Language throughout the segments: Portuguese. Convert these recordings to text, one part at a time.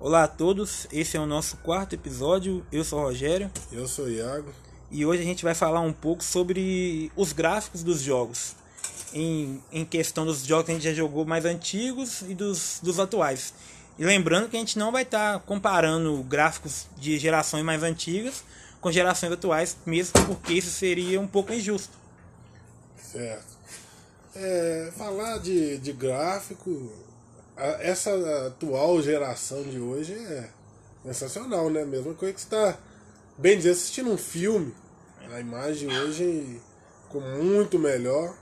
Olá a todos, esse é o nosso quarto episódio. Eu sou o Rogério Eu sou o Iago. e hoje a gente vai falar um pouco sobre os gráficos dos jogos. Em, em questão dos jogos que a gente já jogou mais antigos e dos, dos atuais. E lembrando que a gente não vai estar comparando gráficos de gerações mais antigas com gerações atuais, mesmo porque isso seria um pouco injusto. Certo. É, falar de, de gráfico, essa atual geração de hoje é sensacional, né? Mesma coisa que você está, bem dizer, assistindo um filme. A imagem hoje ficou muito melhor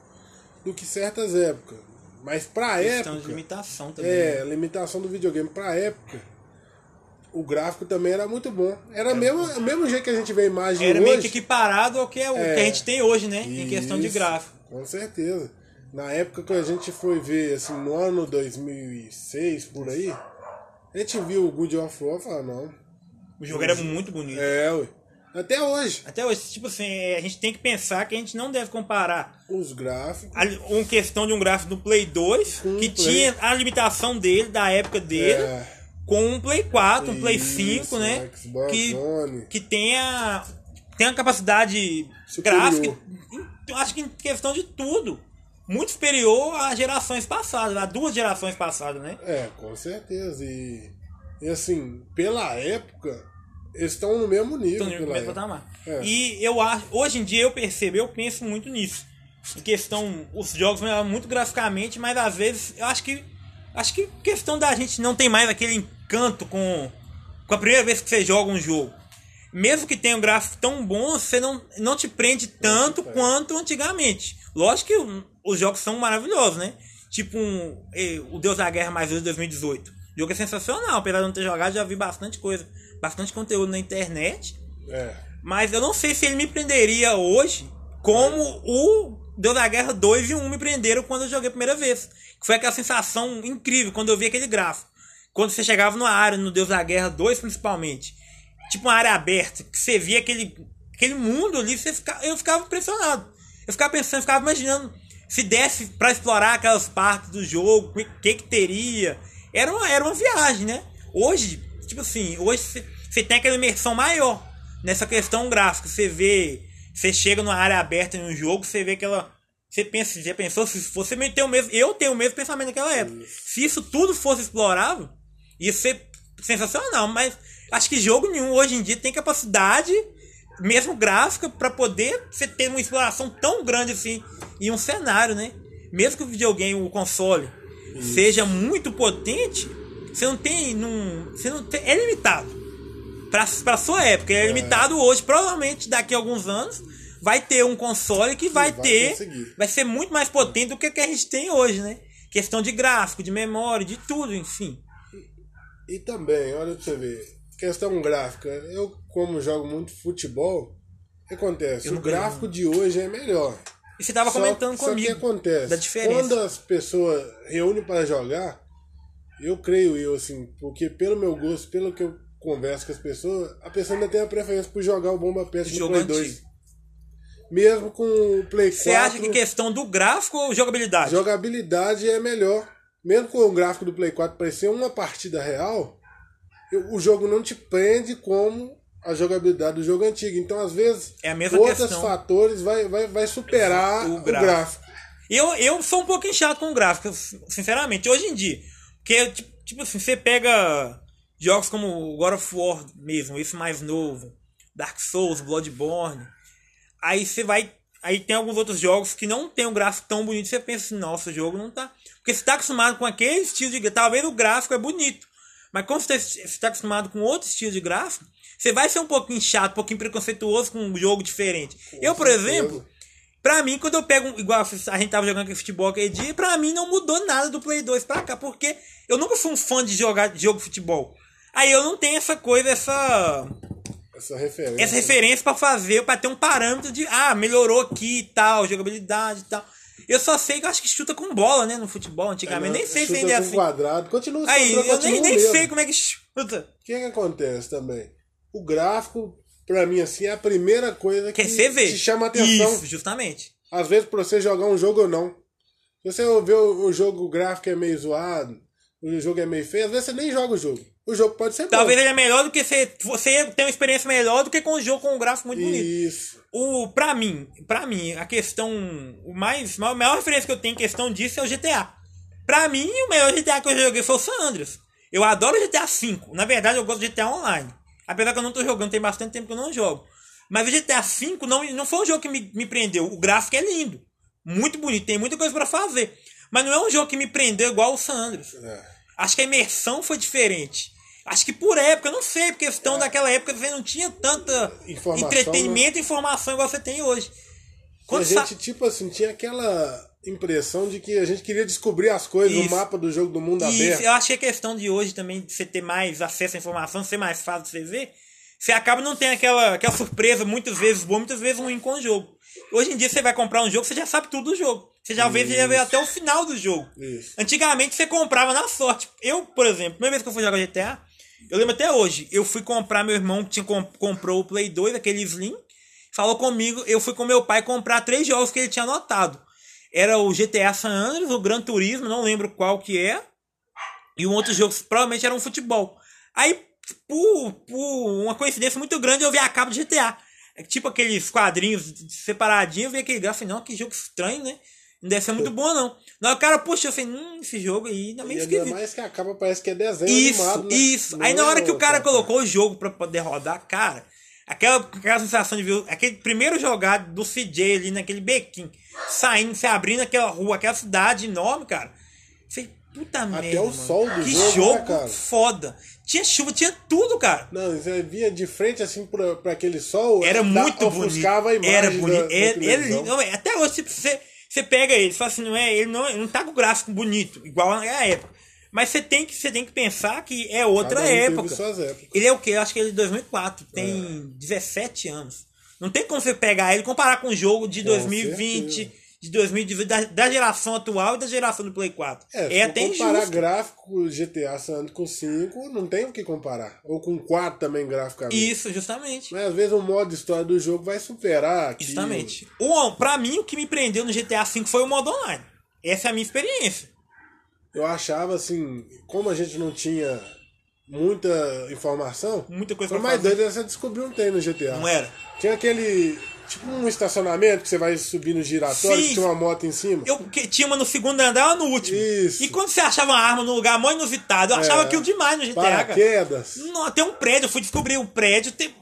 do que certas épocas. Mas pra Questão de época. limitação também. É, né? a limitação do videogame pra época. O gráfico também era muito bom. Era o mesmo, o mesmo jeito que a gente vê a imagem Era hoje. meio que equiparado ao que, é o É. que a gente tem hoje, né? Em questão de Isso, gráfico. Com certeza. Na época que a gente foi ver, assim, no ano 2006, por aí, a gente viu o Good of War e falou, não. O jogo era muito bonito. É, ué. Até hoje. Até hoje, tipo assim, a gente tem que pensar que a gente não deve comparar Os gráficos. a, uma questão de um gráfico do Play 2, Com que Play. tinha a limitação dele, da época dele, É, com um Play 4, um Play Isso, 5, né? Xbox Que, One. que tenha, tenha capacidade Superior. gráfica, acho que em questão de tudo, muito superior às gerações passadas, a duas gerações passadas, né? É, com certeza. E, e assim, pela época, eles estão no mesmo nível. Então, no mesmo patamar. É. E eu acho, hoje em dia eu percebo, eu penso muito nisso. Em questão, os jogos melhoram muito graficamente, mas às vezes eu acho que acho que questão da gente não tem mais aquele encanto com com a primeira vez que você joga um jogo. Mesmo que tenha um gráfico tão bom, você não, não te prende tanto quanto antigamente. Lógico que os jogos são maravilhosos, né? Tipo um, o Deus da Guerra Mais 2 de 2018. O jogo é sensacional, apesar de não ter jogado, já vi bastante coisa, bastante conteúdo na internet. É. Mas eu não sei se ele me prenderia hoje como o Deus da Guerra 2 e 1 me prenderam quando eu joguei a primeira vez. Que foi aquela sensação incrível quando eu vi aquele gráfico. Quando você chegava numa área, no Deus da Guerra 2 principalmente, tipo uma área aberta, que você via aquele, aquele mundo ali, você fica, eu ficava impressionado. Eu ficava pensando, ficava imaginando se desse pra explorar aquelas partes do jogo, o que que teria. Era uma, era uma viagem, né? Hoje, tipo assim, hoje você- tem aquela imersão maior nessa questão gráfica. Você vê, você chega numa área aberta em um jogo, você vê aquela. Você pensa, já pensou se você tem o mesmo. Eu tenho o mesmo pensamento naquela época. Se isso tudo fosse explorável, ia ser sensacional. Mas acho que jogo nenhum hoje em dia tem capacidade, mesmo gráfica, pra poder você ter uma exploração tão grande assim em um cenário, né? Mesmo que o videogame, o console, seja muito potente, você não tem. Não, você não tem, é limitado pra, pra sua época. É, limitado hoje. Provavelmente daqui a alguns anos vai ter um console que vai, vai ter. conseguir. Vai ser muito mais potente do que o que a gente tem hoje, né? Questão de gráfico, de memória, de tudo, enfim. E também, olha pra você ver, questão gráfica. Eu, como jogo muito futebol, o que acontece? O gráfico de hoje é melhor. E você tava Só- comentando só comigo. que acontece? da diferença. Quando as pessoas reúnem para jogar, eu creio eu, assim, porque pelo meu gosto, pelo que eu converso com as pessoas, a pessoa ainda tem a preferência por jogar o Bomba Pet no Play antigo. 2. Mesmo com o Play 4. Você acha que questão do gráfico ou jogabilidade? Jogabilidade é melhor. Mesmo com o gráfico do Play 4 parecer uma partida real, o jogo não te prende como a jogabilidade do jogo antigo. Então, às vezes, É outros questão. fatores vai, vai, vai superar O o gráfico. gráfico. Eu, eu sou um pouco chato com o gráfico, sinceramente, hoje em dia. Porque, tipo, tipo assim, você pega jogos como God of War mesmo, esse mais novo, Dark Souls, Bloodborne. Aí você vai. Aí tem alguns outros jogos que não tem um gráfico tão bonito, você pensa assim, nossa, o jogo não tá. Porque você tá acostumado com aquele estilo de. Talvez o gráfico é bonito. Mas como você está acostumado com outro estilo de gráfico, você vai ser um pouquinho chato, um pouquinho preconceituoso com um jogo diferente. eu, por certeza. exemplo, Pra mim, quando eu pego, igual a gente tava jogando aquele futebol aquele dia, pra mim não mudou nada do Play 2 pra cá, porque eu nunca fui um fã de jogar de jogo de futebol. Aí eu não tenho essa coisa, essa, Essa referência. essa referência pra fazer, pra ter um parâmetro de, ah, melhorou aqui e tal, jogabilidade e tal. Eu só sei que eu acho que chuta com bola, né, no futebol antigamente. nem sei se ainda é assim. quadrado. Continua Aí, controle, eu nem, continua nem sei como é que chuta. O que, que acontece também? O gráfico, pra mim, assim, é a primeira coisa que você te chama a atenção. Isso, justamente. Às vezes, pra você jogar um jogo ou não. Se você ver o, o jogo gráfico é meio zoado, o jogo é meio feio, às vezes você nem joga o jogo. O jogo pode ser Talvez bom. ele é melhor do que você. Você tem uma experiência melhor do que com um jogo com um gráfico muito bonito. Isso. O, pra mim, pra mim, a questão. O mais. A maior referência que eu tenho em questão disso é o GTA. Pra mim, o melhor GTA que eu joguei foi o San Andreas. Eu adoro o GTA V. Na verdade, eu gosto do GTA Online. Apesar que eu não tô jogando, tem bastante tempo que eu não jogo. Mas o GTA V não, não foi um jogo que me, me prendeu. O gráfico é lindo. Muito bonito, tem muita coisa pra fazer. Mas não é um jogo que me prendeu igual o San Andreas. É. Acho que a imersão foi diferente. Acho que por época, não sei, porque questão daquela época você não tinha tanta Informação, entretenimento e informação igual você tem hoje. A Quando sa- gente, tipo assim, tinha aquela impressão de que a gente queria descobrir as coisas, Isso. o mapa do jogo do mundo Isso, aberto. eu acho que a questão de hoje também, de você ter mais acesso à informação, ser mais fácil de você ver, você acaba não tendo aquela, aquela surpresa, muitas vezes boa, muitas vezes ruim com o jogo. Hoje em dia você vai comprar um jogo, você já sabe tudo do jogo. Você já vê, já vê até o final do jogo. Isso. Antigamente você comprava na sorte. Eu, por exemplo, primeira vez que eu fui jogar GTA, eu lembro até hoje, eu fui comprar, meu irmão tinha, comp- comprou o Play 2, aquele Slim, falou comigo, eu fui com meu pai comprar três jogos que ele tinha anotado. Era o GTA San Andreas, o Gran Turismo, não lembro qual que é, e um outro jogo provavelmente era um futebol. Aí, por, por uma coincidência muito grande, eu vi a capa do GTA. É tipo aqueles quadrinhos separadinhos, eu vi aquele gráfico não, que jogo estranho, né? Não deve ser muito bom, não. Não, o cara puxou, eu falei, hum, esse jogo aí tá E meio ainda esquisito. mais que a capa parece que é desenho Isso, animado, né? isso. Aí na é hora que o cara colocou o jogo pra poder rodar, cara, aquela, aquela sensação de ver aquele primeiro jogado do CJ ali naquele bequinho, saindo, se abrindo aquela rua, aquela cidade enorme, cara. Falei, puta merda. o mano. sol do que jogo, né, jogo cara? foda. Tinha chuva, tinha tudo, cara. Não, você via de frente assim pra, pra aquele sol. Era dá- muito bonito. ofuscava a imagem Era bonito. da Era, era. Não, é, Até hoje, tipo, você, você pega ele, fala assim, não é, ele não, não tá com o gráfico bonito, igual na época. Mas você tem que, você tem que pensar que é outra Cada um época. Ele é o que? Eu acho que ele é de 2004. Tem 17 anos. Não tem como você pegar ele e comparar com o jogo de Com 2020, certeza. De 2018, da, da geração atual e da geração do Play 4. É, É, se até comparar injusto. gráfico GTA San Andreas com 5, não tem o que comparar. Ou com 4 também graficamente. Isso, justamente. Mas às vezes o modo história do jogo vai superar aquilo. Justamente. O, pra mim, o que me prendeu no GTA V foi o modo online. Essa é a minha experiência. Eu achava assim, como a gente não tinha muita informação, Muita coisa foi mais doido era você descobrir um trem no GTA. Não era? Tinha aquele. Tipo um estacionamento que você vai subir no giratório Sim. que tinha uma moto em cima. Eu que- tinha uma no segundo andar ou no último. Isso. E quando você achava uma arma num lugar muito inusitado, eu achava É. aquilo demais no GTA. Paraquedas. Não, tem um prédio, eu fui descobrir um prédio. Tem...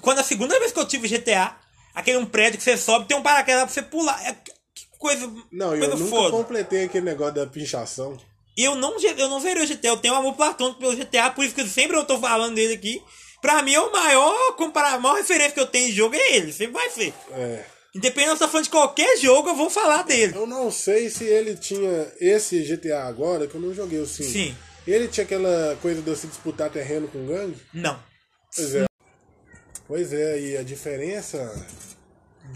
Quando a segunda vez que eu tive GTA, aquele um prédio que você sobe, tem um paraquedas pra você pular. É... Que coisa, Não, eu coisa nunca foda. completei aquele negócio da pinchação. Eu não, eu não zerei o GTA, eu tenho um amor platônico pelo GTA, por isso que sempre eu tô falando dele aqui. Pra mim, é o maior, compara- a maior referência que eu tenho em jogo é ele, sempre vai ser. É. Independente se eu falando de qualquer jogo, eu vou falar dele. Eu não sei se ele tinha esse GTA agora, que eu não joguei o 5. Sim. Ele tinha aquela coisa de você disputar terreno com gangue? Não. Pois é. Pois é, e a diferença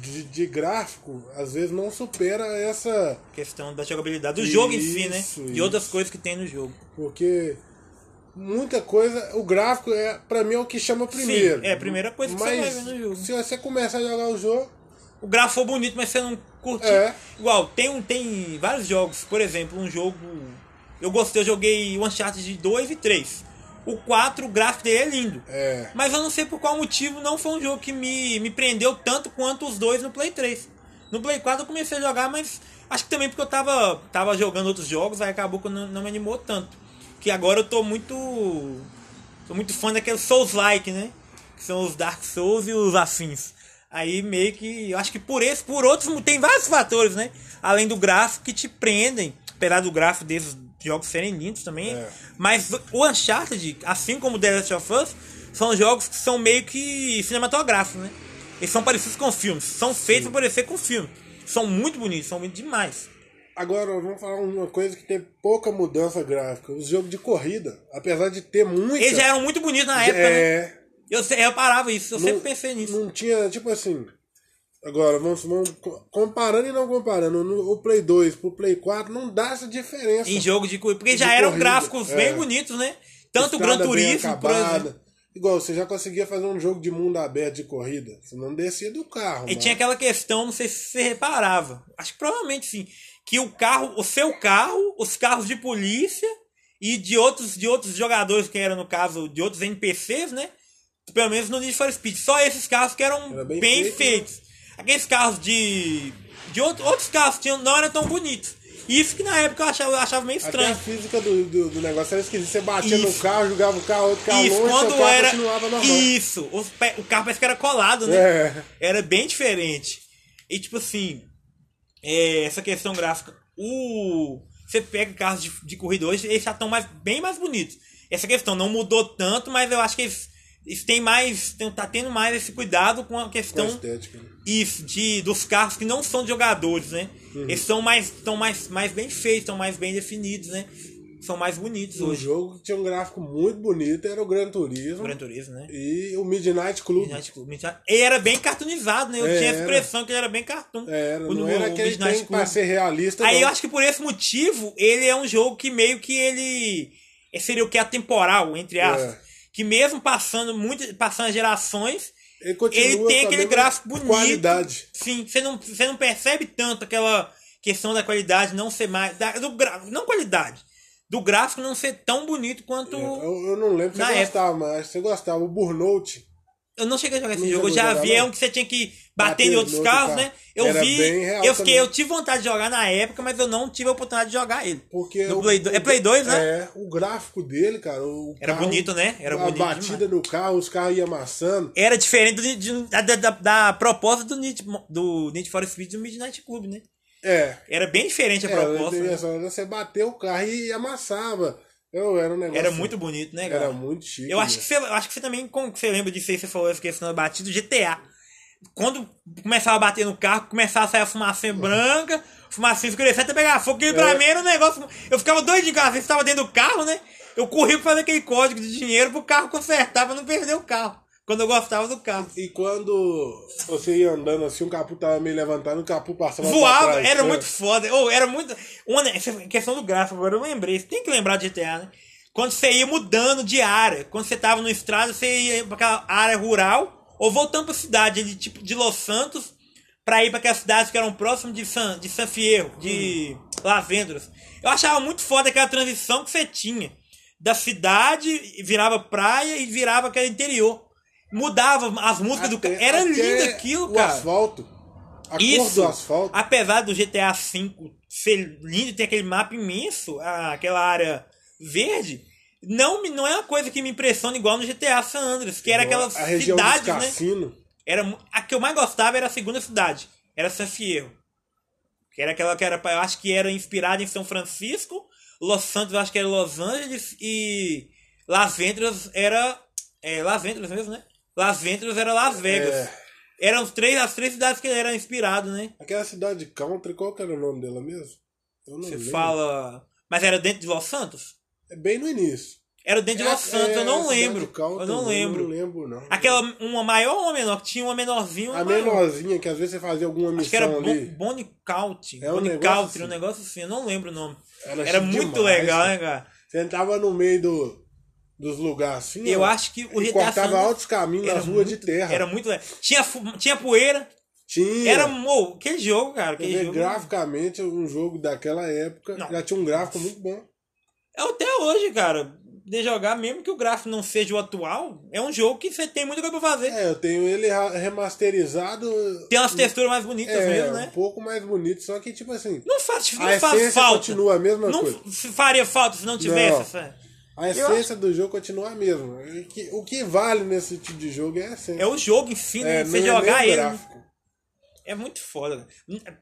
de, de gráfico às vezes não supera essa. Questão da jogabilidade do jogo em si, né? Isso, E isso. outras coisas que tem no jogo. Porque muita coisa. O gráfico é, pra mim, é o que chama primeiro. é a primeira coisa que você Mas vai ver no jogo. Se você começar a jogar o jogo. O gráfico foi bonito, mas você não curtiu. É. Igual, tem, um, tem vários jogos. Por exemplo, um jogo. Eu gostei, eu joguei o Uncharted de 2 e 3. O 4, o gráfico dele é lindo. É. Mas eu não sei por qual motivo não foi um jogo que me, me prendeu tanto quanto os dois no Play 3. No Play 4 eu comecei a jogar, mas acho que também porque eu tava, tava jogando outros jogos, aí acabou que não, não me animou tanto. Que agora eu tô muito. Tô muito fã daqueles Souls-like, né? Que são os Dark Souls e os afins. Aí meio que. Eu acho que por esse, por outros. Tem vários fatores, né? Além do gráfico que te prendem. Apesar do gráfico desses jogos serem lindos também. É. Mas o Uncharted, assim como o The Last of Us, são jogos que são meio que cinematográficos, né? Eles são parecidos com filmes. São feitos para parecer com filme. São muito bonitos, são muito demais. Agora, vamos falar uma coisa que tem pouca mudança gráfica. Os jogos de corrida, apesar de ter muita. Eles já eram muito bonitos na época, né? é, Eu, se- eu parava isso, eu não- sempre pensei nisso. Não tinha, tipo assim. Agora, vamos, vamos co- comparando e não comparando. No, o Play 2 pro Play 4 não dá essa diferença. Em jogo de corrida. Porque De já eram corrida, gráficos é. bem bonitos, né? Tanto o Estrada Gran Turismo, por acabada. exemplo. Igual, você já conseguia fazer um jogo de mundo aberto de corrida. Você não descia do carro. E tinha aquela questão, não sei se você reparava. Acho que provavelmente sim. Que o carro, o seu carro, os carros de polícia e de outros, de outros jogadores, que eram, no caso, de outros NPCs, né? Pelo menos no Need for Speed. Só esses carros que eram Era bem, bem feito, feitos. Aqueles carros de. de outro, outros carros tinham, não eram tão bonitos. Isso que na época eu achava, eu achava meio Até a estranho. física do, do, do negócio era esquisita. Você batia no Isso. carro, jogava o carro, outro carro Isso, longe, quando carro era. continuava normal. Isso, os pe- o carro parece que era colado, né? É. Era bem diferente. E tipo assim, é, essa questão gráfica, o. Você pega carros de, de corrida hoje, eles já estão mais, bem mais bonitos. Essa questão não mudou tanto, mas eu acho que eles, eles têm mais. Tem, tá tendo mais esse cuidado com a Com a questão estética. né? isso, de, dos carros que não são de jogadores, né? Uhum. Eles são mais, estão mais, mais bem feitos, estão mais bem definidos, né? São mais bonitos Um hoje. jogo que tinha um gráfico muito bonito era o Gran Turismo Gran Turismo, né? e o Midnight Club. Midnight Club. Midnight- Ele era bem cartoonizado, né? Eu É, tinha a era. impressão que ele era bem cartoon. Era, O- não o- era o aquele Midnight tem Club. pra ser realista. Aí não. eu acho que por esse motivo, ele é um jogo que meio que ele. ele Seria o que? Atemporal, entre aspas. É. Que mesmo passando muito, passando gerações, ele, ele tem aquele gráfico bonito. Qualidade. Sim, você não, você não percebe tanto aquela questão da qualidade não ser mais. Da, do gra, não qualidade. Do gráfico não ser tão bonito quanto. Eu, eu não lembro se você gostava, mas você gostava. O Burnout. Eu não cheguei a jogar esse Não jogo, eu já vi, é um que você tinha que Bater em outros carros, carro. né? Eu Era vi, eu, fiquei, também. eu tive vontade de jogar na época, mas eu não tive a oportunidade de jogar ele. Porque No o- Play do- é Play 2, né? É, o gráfico dele, cara. Era carro- bonito, né? Era a bonito batida do carro, os carros iam amassando. Era diferente do, de- da, da, da proposta do Need, do Need for Speed do Midnight Club, né? É. Era bem diferente a Era, proposta. né? você bateu o carro e amassava. Eu, era um negócio. Era muito bonito, né, cara? Era muito chique. Eu acho que você, eu acho que você também, como que você lembra disso aí, você falou essa questão da batida, GTA. Quando começava a bater no carro, começava a sair a fumacinha branca, fumacinha escurecer até pegar fogo, que pra É. mim era um negócio. Eu ficava doidinho, cara, você estava dentro do carro, né? Eu corria pra fazer aquele código de dinheiro pro carro consertar pra não perder o carro. Quando eu gostava do carro. E quando você ia andando assim, o capô tava meio levantado, o capô passava Voava, trás, era né? muito foda. Ou era muito. Uma questão do gráfico, agora eu lembrei. Você tem que lembrar de GTA, né? Quando você ia mudando de área. Quando você tava no estrada, você ia pra aquela área rural. Ou voltando pra cidade, de, tipo de Los Santos, pra ir pra aquelas cidades que eram próximas de San, de San Fierro, de Lavendras. Eu achava muito foda aquela transição que você tinha. Da cidade, virava praia e virava aquele interior. Mudava as músicas do Até- cara. Era lindo aquilo, o cara. asfalto. A cor Isso, do asfalto. apesar do GTA V ser lindo e ter aquele mapa imenso, a- aquela área verde, não, não é uma coisa que me impressiona igual no GTA San Andreas, que era aquela cidade, né? Era, a que eu mais gostava era a segunda cidade, era San Fierro. Que era aquela que era, eu acho que era inspirada em São Francisco, Los Santos eu acho que era Los Angeles e Las Venturas era é, Las Venturas mesmo, né? Las Venturas era Las Vegas. É. Eram os três, as três cidades que ele era inspirado, né? Aquela cidade de country, qual que era o nome dela mesmo? Eu não Você lembro. fala. Mas era dentro de Los Santos? É bem no início. Era dentro de Los É, Santos, eu é, não cidade lembro. Eu não lembro. não lembro, não. Aquela, uma maior ou uma menor? Que tinha uma menorzinha uma A maior. menorzinha, que às vezes você fazia alguma Acho que era missão Bon- ali. Bonnie. É um Bonnie Country, um assim. negócio assim, eu não lembro o nome. Era Era chique muito demais, legal, cara. né, cara? Você entrava no meio do, dos lugares assim. Eu ó, acho que o GTA cortava altos caminhos nas ruas de terra. Era muito legal. Tinha, tinha poeira. Tinha. Era. Mo, aquele jogo, cara. Ver, jogo. graficamente, um jogo daquela época Não. já tinha um gráfico muito bom. É até hoje, cara. De jogar, mesmo que o gráfico não seja o atual, é um jogo que você tem muita coisa pra fazer. É, eu tenho ele remasterizado. Tem umas texturas mais bonitas é, mesmo, né? um pouco mais bonito, só que tipo assim, Não faz, não a faz falta. continua a mesma não coisa. f- faria falta se não tivesse Não. essa. A essência do jogo continua a mesma. O que, vale nesse tipo de jogo é a essência. É o jogo em si, né? É, Você não é jogar o ele. gráfico. É muito foda.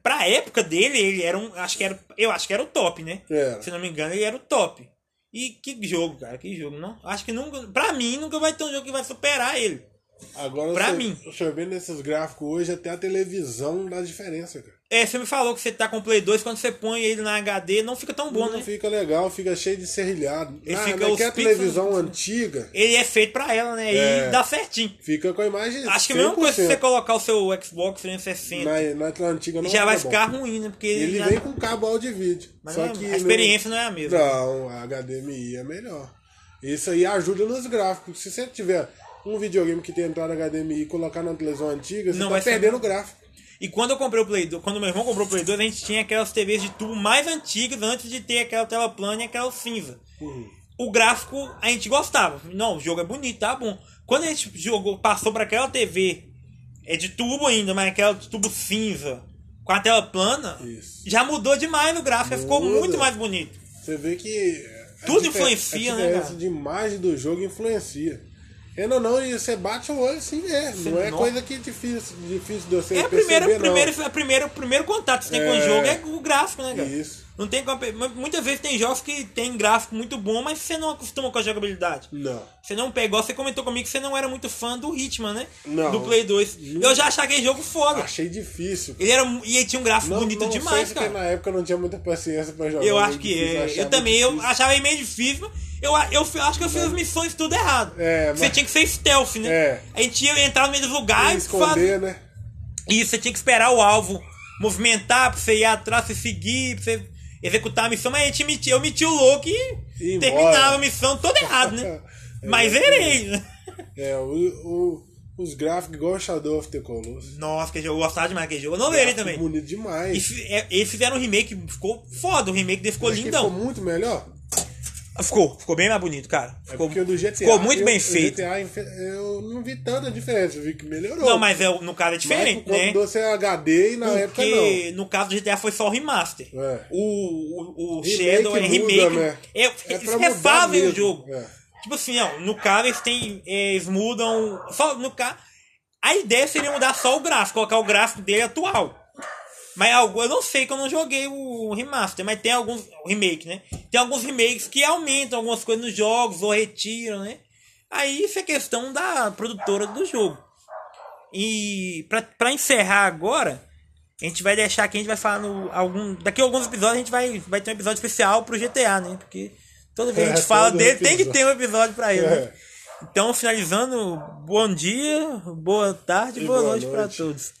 Pra época dele, ele era um. Acho que era. Eu acho que era o top, né? Era. Se não me engano, ele era o top. E que jogo, cara, que jogo, não? Acho que nunca. Pra mim, nunca vai ter um jogo que vai superar ele. Agora, Pra você, mim. Você vê nesses gráficos hoje, até a televisão dá diferença, cara. É, você me falou que você tá com o Play 2, quando você põe ele na HD, não fica tão bom, não né? fica legal, fica cheio de serrilhado. Ele Na, fica naquela pixels- televisão antiga, Ele é feito pra ela, né? É. E dá certinho. fica com a imagem Acho que a mesma coisa se 100%. você colocar o seu Xbox 360, Na, na antiga não já vai fica ficar bom. ruim, né? Porque Ele já- vem com cabo áudio e vídeo. Mas só não é- que a experiência não é a mesma. Não, a HDMI é melhor. Isso aí ajuda nos gráficos. Se você tiver um videogame que tem entrada HDMI e colocar na televisão antiga, você Não tá perdendo o gráfico. E quando eu comprei o Play 2, quando meu irmão comprou o Play 2, a gente tinha aquelas TVs de tubo mais antigas antes de ter aquela tela plana e aquela cinza. Uhum. O gráfico a gente gostava. Não, o jogo é bonito, tá bom. Quando a gente jogou, passou para aquela TV, é de tubo ainda, mas aquela de tubo cinza, com a tela plana, Isso. já mudou demais no gráfico, ficou muito mais bonito. Você vê que. Tudo influencia, a né, cara? de imagem do jogo influencia. Ainda não, e você bate o olho assim mesmo. Não é não- coisa que difícil, difícil de você É perceber, primeira, não. primeira, a primeira, o primeiro contato que você tem com o É. jogo é o gráfico, né, cara? Isso. Não tem como- Muitas vezes tem jogos que tem gráfico muito bom, mas você não acostuma com a jogabilidade. Não. Você não pegou, você comentou comigo que você não era muito fã do Hitman, né? Não. Do Play 2. Eu já achei aquele jogo foda. Achei difícil. Ele era. E ele tinha um gráfico Não, bonito não demais, sei cara. porque na época eu não tinha muita paciência pra jogar. Eu acho que é. Eu também, eu difícil. achava ele meio difícil. Eu, eu, eu acho que eu fiz as missões tudo errado. É, Você mas- tinha que ser stealth, né? É. A gente ia entrar no meio dos E lugares, esconder, fazer. né? Isso, você tinha que esperar o alvo movimentar pra você ir atrás, você seguir, pra você executar a missão, mas a gente metia, eu metia o louco e E terminava embora. a missão toda errado, né? É, mas zerei, né? É, o, o- os gráficos igual Shadow of the Colossus. Nossa, que jogo, eu gostava demais daquele jogo. Eu não zerei também. Bonito demais. E é, eles fizeram um remake, ficou foda, o remake dele ficou Acho lindão. ficou muito melhor. Ficou, ficou bem mais bonito, cara. É Ficou, porque o do GTA. ficou muito eu- bem feito. GTA, eu não vi tanta diferença, eu vi que melhorou. Não, mas é, no caso é diferente, né? do seu HD e na época Porque no caso do GTA foi só o remaster. É. O, o, o Shadow é muda, remake. né? É, É refazem o jogo. É. Tipo assim, ó, no caso eles têm. Eles mudam. Só no caso. A ideia seria mudar só o gráfico, colocar o gráfico dele atual. Mas algo, eu não sei que eu não joguei o remaster, mas tem alguns. O remake, né? Tem alguns remakes que aumentam algumas coisas nos jogos ou retiram, né? Aí isso é questão da produtora do jogo. E pra, pra encerrar agora, a gente vai deixar aqui, a gente vai falar no. Algum, daqui a alguns episódios a gente vai, vai ter um episódio especial pro GTA, né? Porque toda vez que a É, gente fala todo dele, tem que ter um episódio pra ele, né? É. Então, finalizando, bom dia, boa tarde, E boa, boa noite, pra noite. todos.